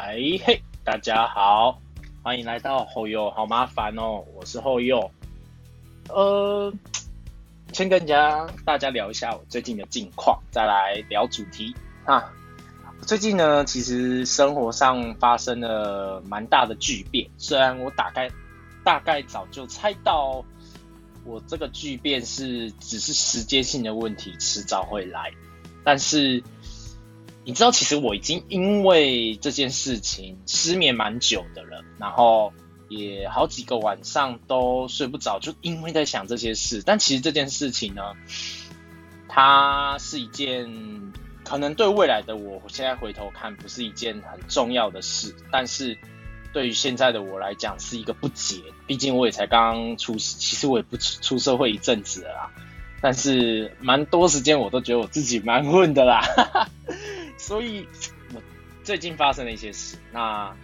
哎嘿，大家好，欢迎来到后右，好麻烦哦，我是后右。呃，先跟家大家聊一下我最近的近况，再来聊主题啊。最近呢，其实生活上发生了蛮大的巨变，虽然我大概大概早就猜到，我这个巨变是只是时间性的问题，迟早会来，但是。你知道，其实我已经因为这件事情失眠蛮久的了，然后也好几个晚上都睡不着，就因为在想这些事。但其实这件事情呢，它是一件可能对未来的我，现在回头看不是一件很重要的事，但是对于现在的我来讲是一个不解。毕竟我也才刚刚出，其实我也不出社会一阵子了啦，但是蛮多时间我都觉得我自己蛮混的啦。所以，我最近发生了一些事。那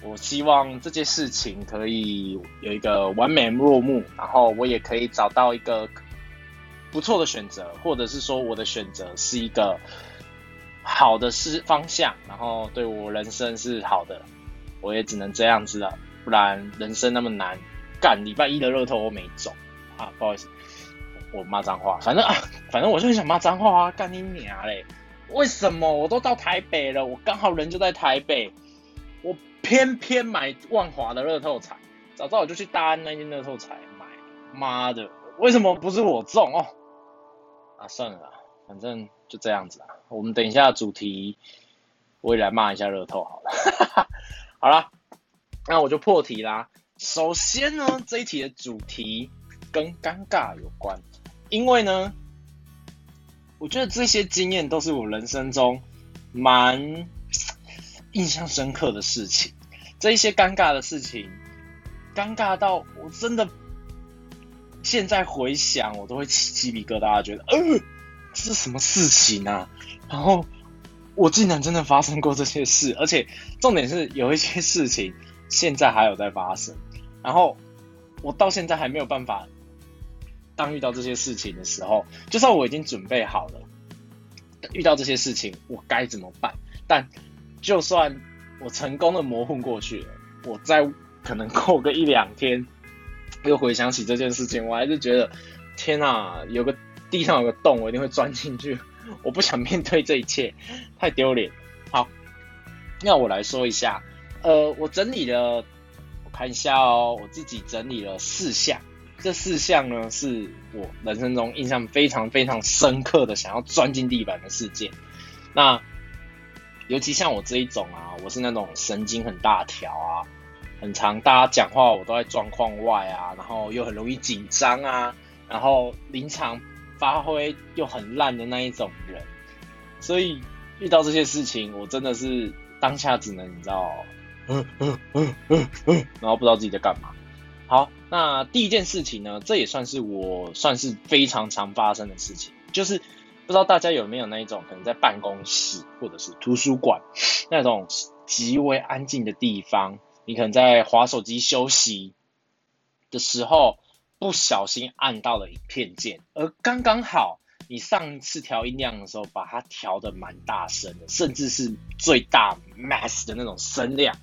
我希望这件事情可以有一个完美落幕，然后我也可以找到一个不错的选择，或者是说我的选择是一个好的是方向，然后对我人生是好的。我也只能这样子了，不然人生那么难干。礼拜一的热头我没中啊，不好意思，我骂脏话。反正啊，反正我就很想骂脏话啊，干你娘嘞！为什么我都到台北了，我刚好人就在台北，我偏偏买万华的乐透彩，早知道我就去大安那间乐透彩买。妈的，为什么不是我中哦？啊，算了，反正就这样子啊。我们等一下主题，我也来骂一下乐透好了。好了，那我就破题啦。首先呢，这一题的主题跟尴尬有关，因为呢。我觉得这些经验都是我人生中蛮印象深刻的事情。这一些尴尬的事情，尴尬到我真的现在回想，我都会起鸡皮疙瘩，觉得呃，这是什么事情啊？然后我竟然真的发生过这些事，而且重点是有一些事情现在还有在发生。然后我到现在还没有办法。当遇到这些事情的时候，就算我已经准备好了，遇到这些事情我该怎么办？但就算我成功的模混过去了，我在可能过个一两天，又回想起这件事情，我还是觉得天哪，有个地上有个洞，我一定会钻进去。我不想面对这一切，太丢脸。好，那我来说一下，呃，我整理了，我看一下哦，我自己整理了四项。这四项呢，是我人生中印象非常非常深刻的，想要钻进地板的事件。那尤其像我这一种啊，我是那种神经很大条啊，很常，大家讲话我都在状况外啊，然后又很容易紧张啊，然后临场发挥又很烂的那一种人。所以遇到这些事情，我真的是当下只能你知道，嗯嗯嗯嗯嗯，然后不知道自己在干嘛。好。那第一件事情呢，这也算是我算是非常常发生的事情，就是不知道大家有没有那一种可能在办公室或者是图书馆那种极为安静的地方，你可能在划手机休息的时候不小心按到了影片键，而刚刚好你上次调音量的时候把它调的蛮大声的，甚至是最大 mass 的那种声量，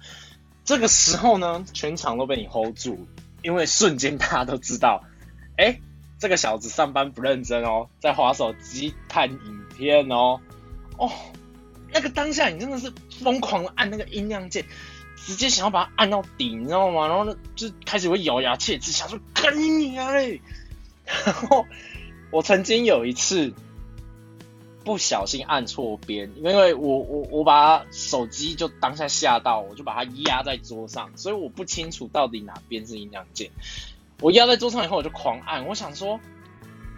这个时候呢，全场都被你 hold 住。因为瞬间大家都知道，哎，这个小子上班不认真哦，在划手机看影片哦，哦，那个当下你真的是疯狂的按那个音量键，直接想要把它按到底，你知道吗？然后呢，就开始会咬牙切齿，想说干你啊嘞！然后我曾经有一次不小心按错边，因为我我我把手机就当下吓到，我就把它压在桌上，所以我不清楚到底哪边是音量键。我压在桌上以后，我就狂按，我想说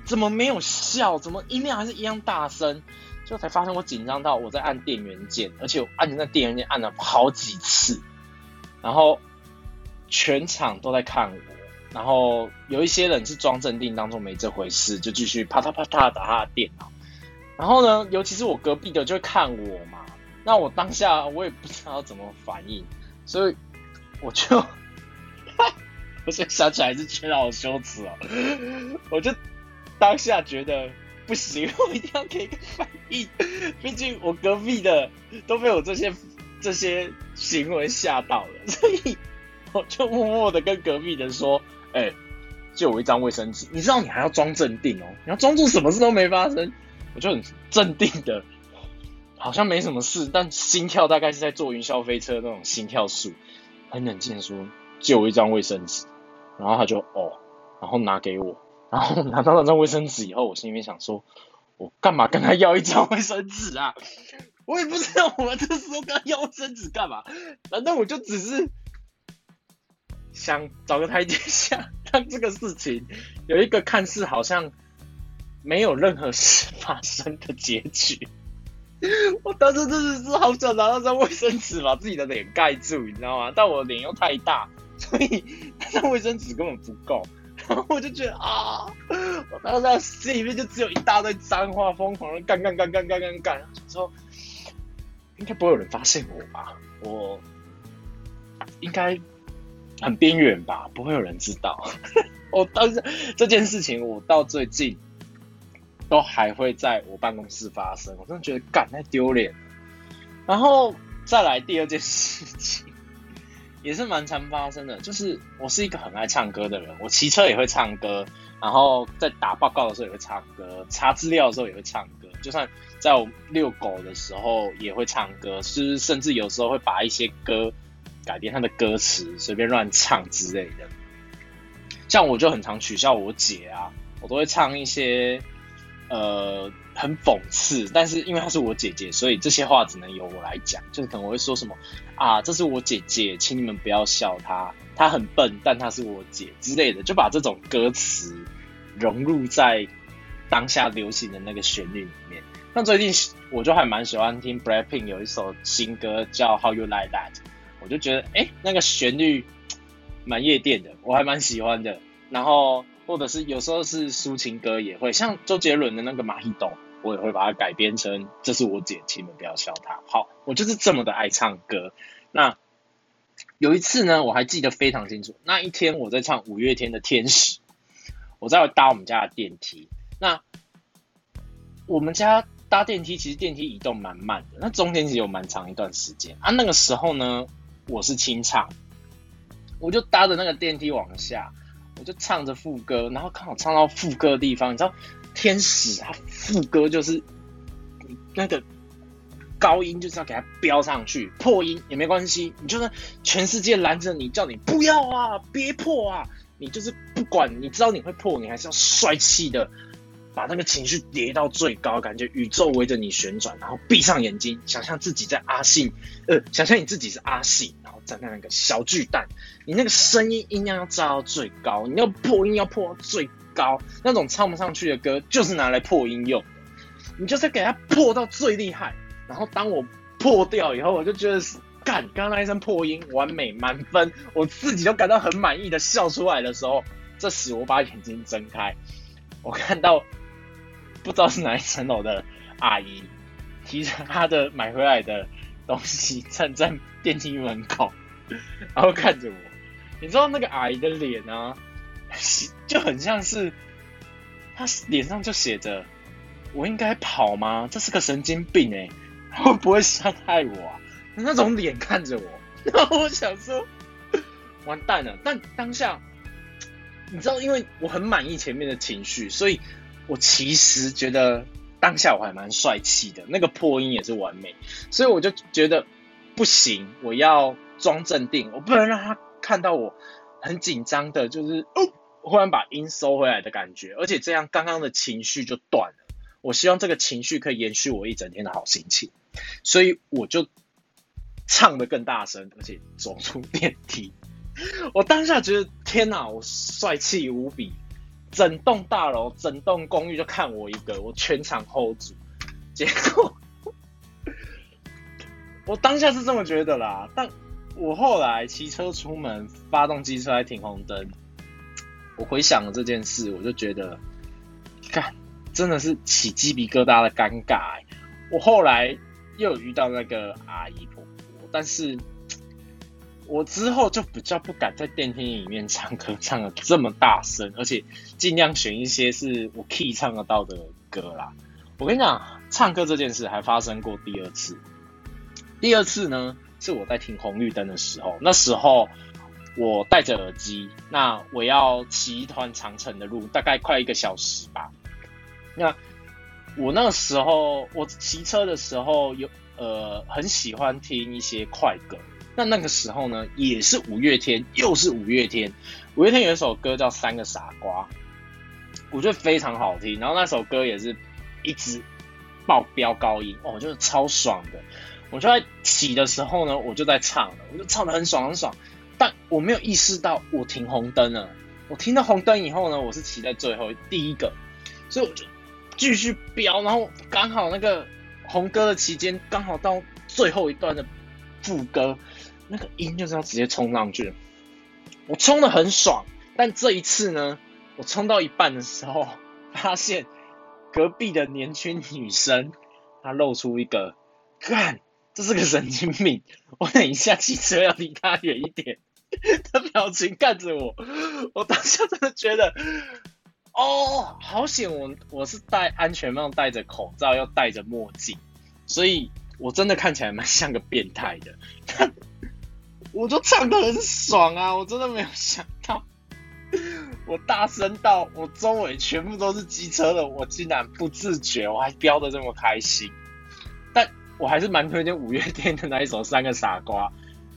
怎么没有效，怎么音量还是一样大声，就才发现我紧张到我在按电源键，而且我按着那电源键按了好几次，然后全场都在看我，然后有一些人是装镇定，当中没这回事，就继续啪嗒啪嗒打他的电脑。然后呢，尤其是我隔壁的就会看我嘛，那我当下我也不知道怎么反应，所以我就，我现在想起来是觉得好羞耻哦，我就当下觉得不行，我一定要给个反应，毕竟我隔壁的都被我这些这些行为吓到了，所以我就默默的跟隔壁的说：“哎，借我一张卫生纸。”你知道你还要装镇定哦，你要装作什么事都没发生。我就很镇定的，好像没什么事，但心跳大概是在坐云霄飞车那种心跳数，很冷静的说：“借我一张卫生纸。”然后他就哦，然后拿给我，然后拿到那张卫生纸以后，我心里面想说：“我干嘛跟他要一张卫生纸啊？”我也不知道我这时候跟他要卫生纸干嘛，难道我就只是想找个台阶下，让这个事情有一个看似好像没有任何事发生的结局。我当时真的是好想拿那张卫生纸把自己的脸盖住，你知道吗？但我脸又太大，所以那张卫生纸根本不够。然后我就觉得啊，我当时心里面就只有一大堆脏话，疯狂的干干干干干干干，然后说。应该不会有人发现我吧？我应该很边缘吧？不会有人知道。我当时这件事情，我到最近都还会在我办公室发生。我真的觉得干太丢脸。然后再来第二件事情，也是蛮常发生的，就是我是一个很爱唱歌的人，我骑车也会唱歌，然后在打报告的时候也会唱歌，查资料的时候也会唱歌，就算。在我遛狗的时候也会唱歌，是甚至有时候会把一些歌改变它的歌词，随便乱唱之类的。像我就很常取笑我姐啊，我都会唱一些呃很讽刺，但是因为她是我姐姐，所以这些话只能由我来讲。就是可能我会说什么啊，这是我姐姐，请你们不要笑她，她很笨，但她是我姐之类的，就把这种歌词融入在当下流行的那个旋律里面。那最近我就还蛮喜欢听 Blackpink 有一首新歌叫 How You Like That，我就觉得哎那个旋律蛮夜店的，我还蛮喜欢的。然后或者是有时候是抒情歌也会，像周杰伦的那个《马戏动》，我也会把它改编成这是我姐，请你们不要笑她。好，我就是这么的爱唱歌。那有一次呢，我还记得非常清楚，那一天我在唱五月天的《天使》，我在搭我们家的电梯。那我们家。搭电梯其实电梯移动蛮慢的，那中间其实有蛮长一段时间啊。那个时候呢，我是清唱，我就搭着那个电梯往下，我就唱着副歌，然后刚好唱到副歌的地方，你知道，天使他副歌就是那个高音就是要给它飙上去，破音也没关系，你就算全世界拦着你叫你不要啊，别破啊，你就是不管你知道你会破，你还是要帅气的。把那个情绪叠到最高，感觉宇宙围着你旋转，然后闭上眼睛，想象自己在阿信，呃，想象你自己是阿信，然后站在那个小巨蛋，你那个声音音量要炸到最高，你要破音要破到最高，那种唱不上去的歌就是拿来破音用的，你就是给它破到最厉害，然后当我破掉以后，我就觉得干，刚刚那一声破音完美满分，我自己都感到很满意的笑出来的时候，这时我把眼睛睁开，我看到。不知道是哪一层楼的阿姨，提着她的买回来的东西站在电梯门口，然后看着我。你知道那个阿姨的脸啊，就很像是她脸上就写着“我应该跑吗？这是个神经病哎，会不会伤害我啊？”那种脸看着我，然后我想说完蛋了。但当下你知道，因为我很满意前面的情绪，所以。我其实觉得当下我还蛮帅气的，那个破音也是完美，所以我就觉得不行，我要装镇定，我不能让他看到我很紧张的，就是哦，忽然把音收回来的感觉，而且这样刚刚的情绪就断了。我希望这个情绪可以延续我一整天的好心情，所以我就唱的更大声，而且走出 电梯。我当下觉得天哪，我帅气无比。整栋大楼、整栋公寓就看我一个，我全场 hold 住。结果我当下是这么觉得啦，但我后来骑车出门，发动机出来停红灯，我回想了这件事，我就觉得，看真的是起鸡皮疙瘩的尴尬。我后来又有遇到那个阿姨婆婆，但是。我之后就比较不敢在电梯里面唱歌，唱的这么大声，而且尽量选一些是我 key 唱得到的歌啦。我跟你讲，唱歌这件事还发生过第二次。第二次呢，是我在停红绿灯的时候，那时候我戴着耳机，那我要骑一段长程的路，大概快一个小时吧。那我那时候我骑车的时候有呃很喜欢听一些快歌，那那个时候呢也是五月天，又是五月天，五月天有一首歌叫《三个傻瓜》，我觉得非常好听，然后那首歌也是一直爆飙高音，哦，就是超爽的。我就在骑的时候呢，我就在唱，我就唱的很爽很爽，但我没有意识到我停红灯了。我听到红灯以后呢，我是骑在最后第一个，所以我就继续飙，然后刚好那个红歌的期间刚好到最后一段的副歌，那个音就是要直接冲上去，我冲的很爽。但这一次呢，我冲到一半的时候，发现隔壁的年轻女生她露出一个干。这是个神经病！我等一下骑车要离他远一点。他表情看着我，我当下真的觉得，哦，好险！我我是戴安全帽、戴着口罩、又戴着墨镜，所以我真的看起来蛮像个变态的。我就唱的很爽啊！我真的没有想到，我大声到我周围全部都是机车的，我竟然不自觉，我还飙的这么开心。但我还是蛮推荐五月天的那一首《三个傻瓜》，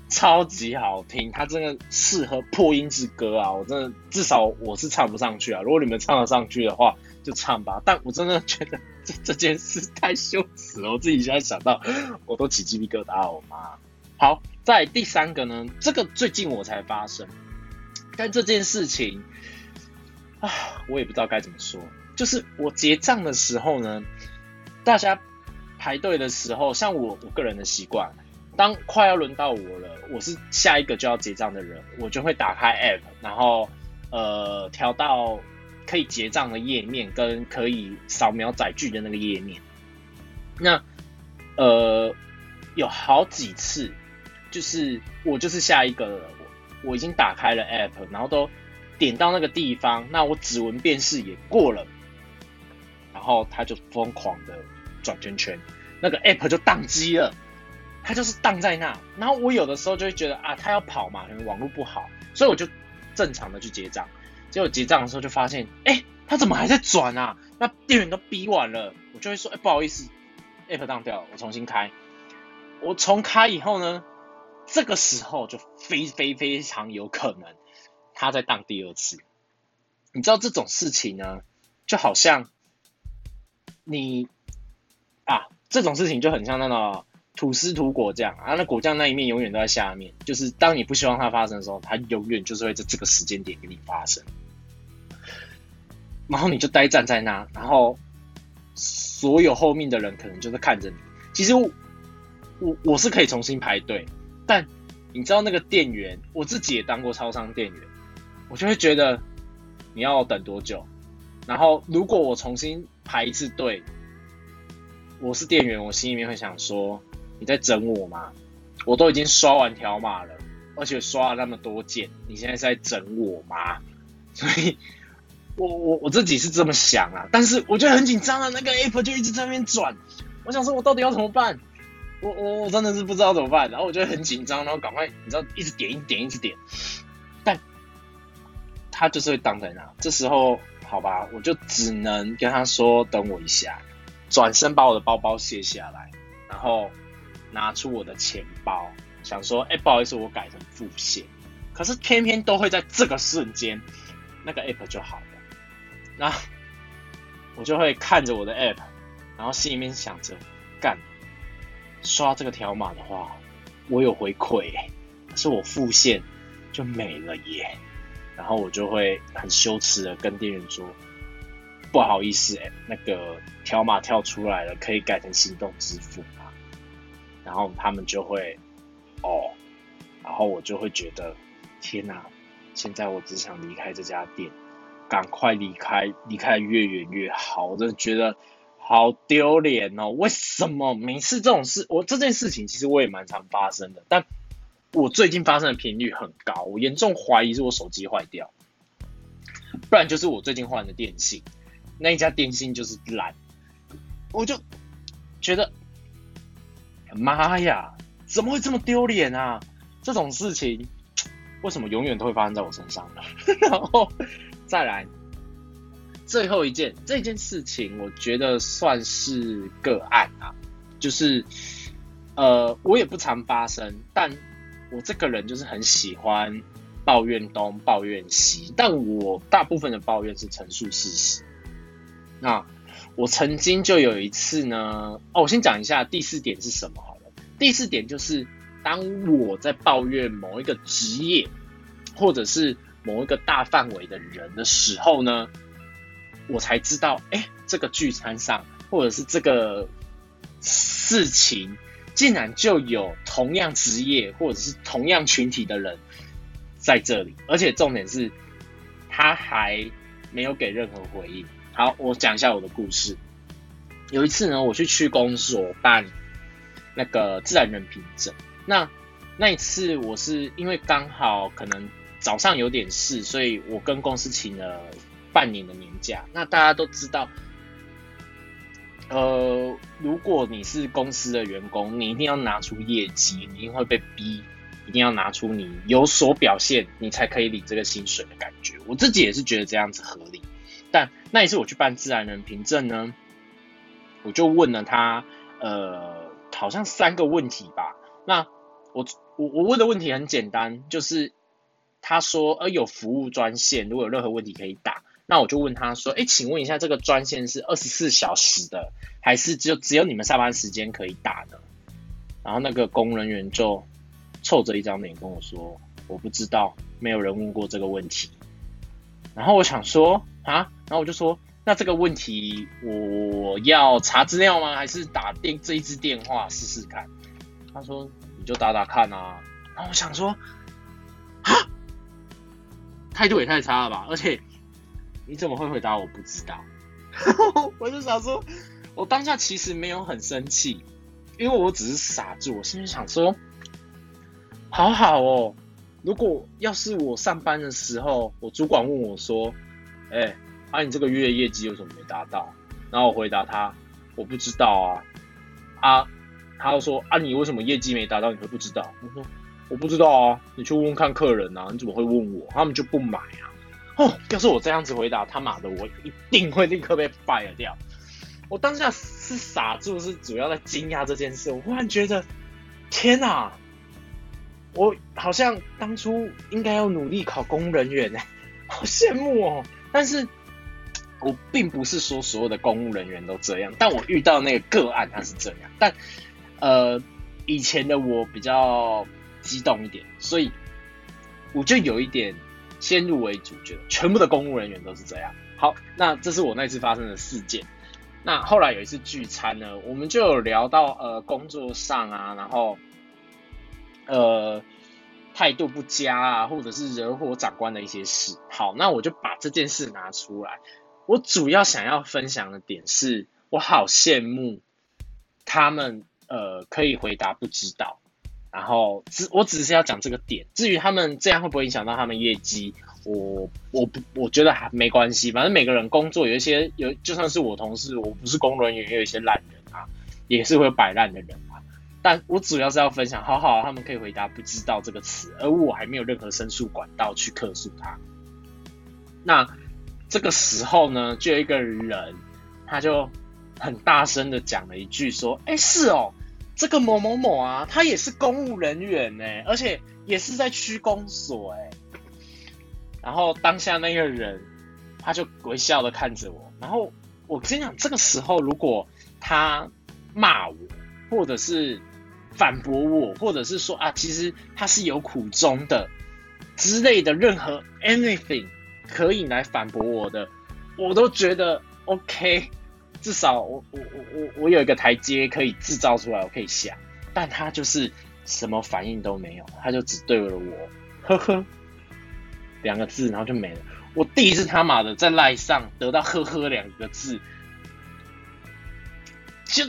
超级好听，它真的适合破音之歌啊！我真的至少我是唱不上去啊，如果你们唱得上去的话，就唱吧。但我真的觉得这这件事太羞耻了，我自己现在想到我都起鸡皮疙瘩。我妈，好，在第三个呢，这个最近我才发生，但这件事情啊，我也不知道该怎么说，就是我结账的时候呢，大家。排队的时候，像我我个人的习惯，当快要轮到我了，我是下一个就要结账的人，我就会打开 app，然后呃调到可以结账的页面跟可以扫描载具的那个页面。那呃有好几次，就是我就是下一个，我我已经打开了 app，然后都点到那个地方，那我指纹辨识也过了，然后他就疯狂的。转圈圈，那个 app 就宕机了，它就是宕在那。然后我有的时候就会觉得啊，它要跑嘛，可能网络不好，所以我就正常的去结账。结果结账的时候就发现，哎，它怎么还在转啊？那店员都逼完了，我就会说，哎，不好意思，app 宕掉了，我重新开。我重开以后呢，这个时候就非非非常有可能他在当第二次。你知道这种事情呢，就好像你。啊，这种事情就很像那个吐司涂果酱啊，那果酱那一面永远都在下面，就是当你不希望它发生的时候，它永远就是会在这个时间点给你发生，然后你就呆站在那，然后所有后面的人可能就是看着你。其实我我是可以重新排队，但你知道那个店员，我自己也当过超商店员，我就会觉得你要等多久，然后如果我重新排一次队。我是店员，我心里面会想说：你在整我吗？我都已经刷完条码了，而且刷了那么多件，你现在是在整我吗？所以，我我我自己是这么想啊，但是我觉得很紧张啊，那个 app 就一直在那边转，我想说，我到底要怎么办？我我我真的是不知道怎么办，然后我就很紧张，然后赶快，你知道，一直点一点一直点，但他就是会挡在那，这时候好吧，我就只能跟他说，等我一下。转身把我的包包卸下来，然后拿出我的钱包，想说：“哎，不好意思，我改成付现。”可是偏偏都会在这个瞬间，那个 app 就好了。那 我就会看着我的 app，然后心里面想着：“干，刷这个条码的话，我有回馈，可是我付现就没了耶。”然后我就会很羞耻的跟店员说。不好意思，哎，那个条码跳出来了，可以改成行动支付吗？然后他们就会，哦，然后我就会觉得，天哪！现在我只想离开这家店，赶快离开，离开越远越好。我真的觉得好丢脸哦！为什么每次这种事，我这件事情其实我也蛮常发生的，但我最近发生的频率很高，我严重怀疑是我手机坏掉，不然就是我最近换的电信。那一家电信就是烂，我就觉得妈呀，怎么会这么丢脸啊？这种事情为什么永远都会发生在我身上呢？然后再来最后一件这件事情，我觉得算是个案啊，就是呃，我也不常发生，但我这个人就是很喜欢抱怨东抱怨西，但我大部分的抱怨是陈述事实。那我曾经就有一次呢，哦，我先讲一下第四点是什么好了。第四点就是，当我在抱怨某一个职业，或者是某一个大范围的人的时候呢，我才知道，哎，这个聚餐上，或者是这个事情，竟然就有同样职业或者是同样群体的人在这里，而且重点是，他还没有给任何回应。好，我讲一下我的故事。有一次呢，我去区公所办那个自然人凭证。那那一次我是因为刚好可能早上有点事，所以我跟公司请了半年的年假。那大家都知道，呃，如果你是公司的员工，你一定要拿出业绩，你一定会被逼，一定要拿出你有所表现，你才可以领这个薪水的感觉。我自己也是觉得这样子合理。但那一次我去办自然人凭证呢，我就问了他，呃，好像三个问题吧。那我我我问的问题很简单，就是他说，呃，有服务专线，如果有任何问题可以打。那我就问他说，哎，请问一下，这个专线是二十四小时的，还是就只有你们下班时间可以打呢？然后那个工人员就臭着一张脸跟我说，我不知道，没有人问过这个问题。然后我想说。啊，然后我就说，那这个问题我要查资料吗？还是打电这一支电话试试看？他说你就打打看啊。然后我想说，啊，态度也太差了吧！而且你怎么会回答我不知道？我就想说，我当下其实没有很生气，因为我只是傻住。我心里想说，好好哦，如果要是我上班的时候，我主管问我说。哎，啊，你这个月业绩有什么没达到？然后我回答他，我不知道啊。啊，他又说，啊，你为什么业绩没达到？你会不知道？我说，我不知道啊，你去问问看客人啊，你怎么会问我？他们就不买啊。哦，要是我这样子回答，他妈的，我一定会立刻被 fire 掉。我当下是傻住，是主要在惊讶这件事。我忽然觉得，天哪，我好像当初应该要努力考公人员呢，好羡慕哦。但是，我并不是说所有的公务人员都这样，但我遇到那个个案他是这样。但，呃，以前的我比较激动一点，所以我就有一点先入为主，觉得全部的公务人员都是这样。好，那这是我那次发生的事件。那后来有一次聚餐呢，我们就有聊到呃工作上啊，然后，呃。态度不佳啊，或者是惹火长官的一些事。好，那我就把这件事拿出来。我主要想要分享的点是，我好羡慕他们，呃，可以回答不知道。然后只我只是要讲这个点。至于他们这样会不会影响到他们业绩，我我不我觉得还没关系。反正每个人工作有一些有，就算是我同事，我不是工人员，也有一些烂人啊，也是会摆烂的人啊。但我主要是要分享，好好，他们可以回答不知道这个词，而我还没有任何申诉管道去客诉他。那这个时候呢，就有一个人，他就很大声的讲了一句，说：“哎，是哦，这个某某某啊，他也是公务人员呢，而且也是在区公所哎。”然后当下那个人，他就微笑的看着我。然后我跟你讲，这个时候如果他骂我，或者是反驳我，或者是说啊，其实他是有苦衷的之类的，任何 anything 可以来反驳我的，我都觉得 OK，至少我我我我我有一个台阶可以制造出来，我可以下。但他就是什么反应都没有，他就只对了我呵呵两个字，然后就没了。我第一次他妈的在赖上得到呵呵两个字，就。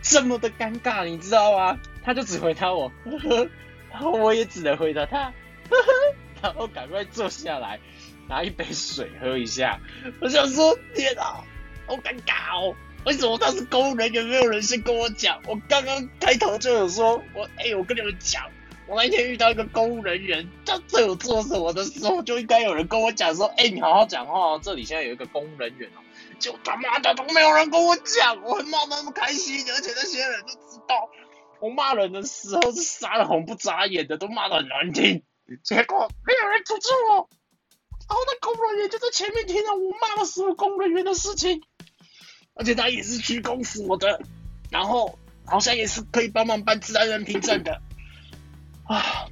这么的尴尬，你知道吗？他就只回答我，呵呵，然后我也只能回答他，呵呵，然后赶快坐下来，拿一杯水喝一下。我想说，天啊，好尴尬哦，为什么他是公务人员，没有人先跟我讲？我刚刚开头就有说，我哎，我跟你们讲，我那天遇到一个公务人员，他对我做什么的时候，就应该有人跟我讲说，哎，你好好讲话哦，这里现在有一个公务人员哦，就他妈的都没有人跟我讲，我很骂那么开心，而且那些人都知道，我骂人的时候是杀人红不眨眼的，都骂的很难听，结果没有人阻止我，然后那公务人员就在前面听了我骂了所有公务人员的事情。而且他也是鞠躬我的，然后好像也是可以帮忙办自然人凭证的啊。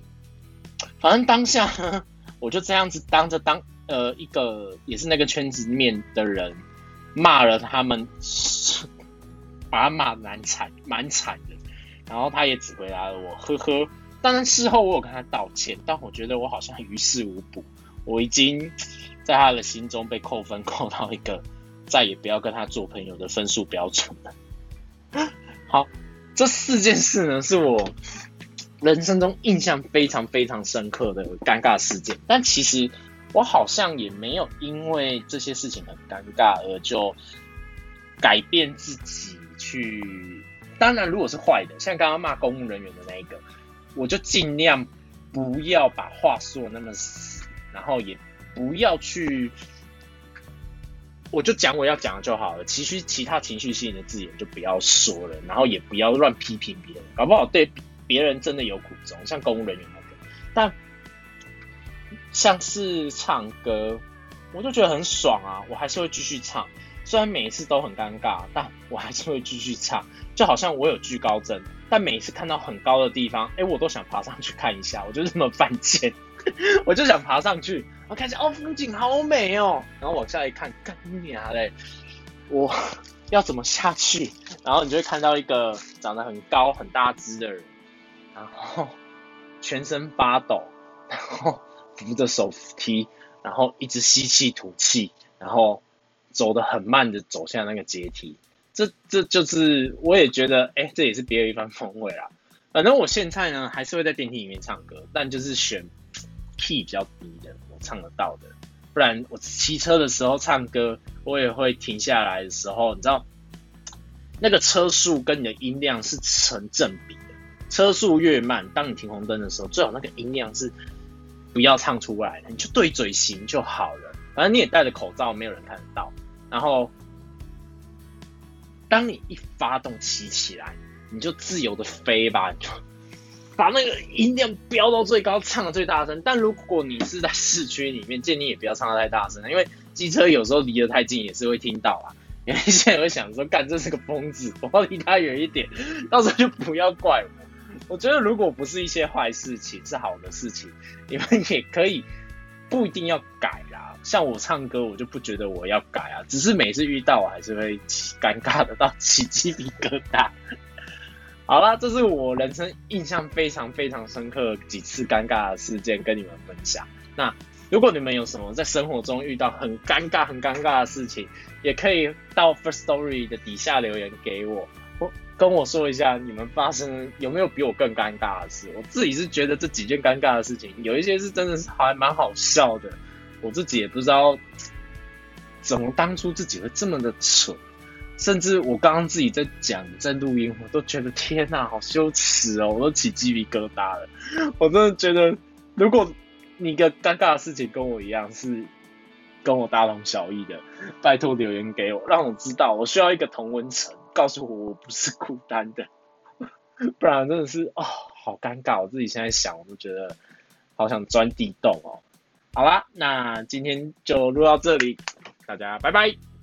反正当下 我就这样子当着当呃一个也是那个圈子面的人骂了他们，把他骂蛮惨蛮惨的。然后他也只回答了我呵呵。当然事后我有跟他道歉，但我觉得我好像于事无补。我已经在他的心中被扣分扣到一个。再也不要跟他做朋友的分数标准了。好，这四件事呢，是我人生中印象非常非常深刻的尴尬事件。但其实我好像也没有因为这些事情很尴尬而就改变自己去。当然，如果是坏的，像刚刚骂公务人员的那一个，我就尽量不要把话说那么死，然后也不要去。我就讲我要讲的就好了，其实其他情绪性的字眼就不要说了，然后也不要乱批评别人，搞不好对别人真的有苦衷，像公务人员那个。但像是唱歌，我就觉得很爽啊，我还是会继续唱，虽然每一次都很尴尬，但我还是会继续唱。就好像我有惧高症，但每一次看到很高的地方，哎，我都想爬上去看一下，我就这么犯贱，我就想爬上去。我看见哦，风景好美哦，然后往下一看，干娘嘞，我要怎么下去？然后你就会看到一个长得很高很大只的人，然后全身发抖，然后扶着手扶梯，然后一直吸气吐气，然后走得很慢的走下那个阶梯。这这就是我也觉得，哎，这也是别有一番风味啦。反正我现在呢，还是会在电梯里面唱歌，但就是选 key 比较低的。我唱得到的，不然我骑车的时候唱歌，我也会停下来的时候，你知道，那个车速跟你的音量是成正比的。车速越慢，当你停红灯的时候，最好那个音量是不要唱出来的，你就对嘴型就好了。反正你也戴着口罩，没有人看得到。然后，当你一发动骑起来，你就自由的飞吧，就。把那个音量飙到最高，唱的最大声。但如果你是在市区里面，建议也不要唱的太大声，因为机车有时候离得太近也是会听到啊。有一些人会想说，干这是个疯子，我要离他远一点。到时候就不要怪我。我觉得如果不是一些坏事情，是好的事情，你们也可以不一定要改啦。像我唱歌，我就不觉得我要改啊，只是每次遇到，我还是会尴尬的到起鸡皮疙瘩。好啦，这是我人生印象非常非常深刻几次尴尬的事件，跟你们分享。那如果你们有什么在生活中遇到很尴尬、很尴尬的事情，也可以到 First Story 的底下留言给我，我跟我说一下你们发生有没有比我更尴尬的事。我自己是觉得这几件尴尬的事情，有一些是真的是还蛮好笑的，我自己也不知道怎么当初自己会这么的蠢。甚至我刚刚自己在讲在录音，我都觉得天哪，好羞耻哦！我都起鸡皮疙瘩了。我真的觉得，如果你一个尴尬的事情跟我一样是跟我大同小异的，拜托留言给我，让我知道我需要一个同温层，告诉我我不是孤单的。不然真的是哦，好尴尬！我自己现在想，我都觉得好想钻地洞哦。好啦，那今天就录到这里，大家拜拜。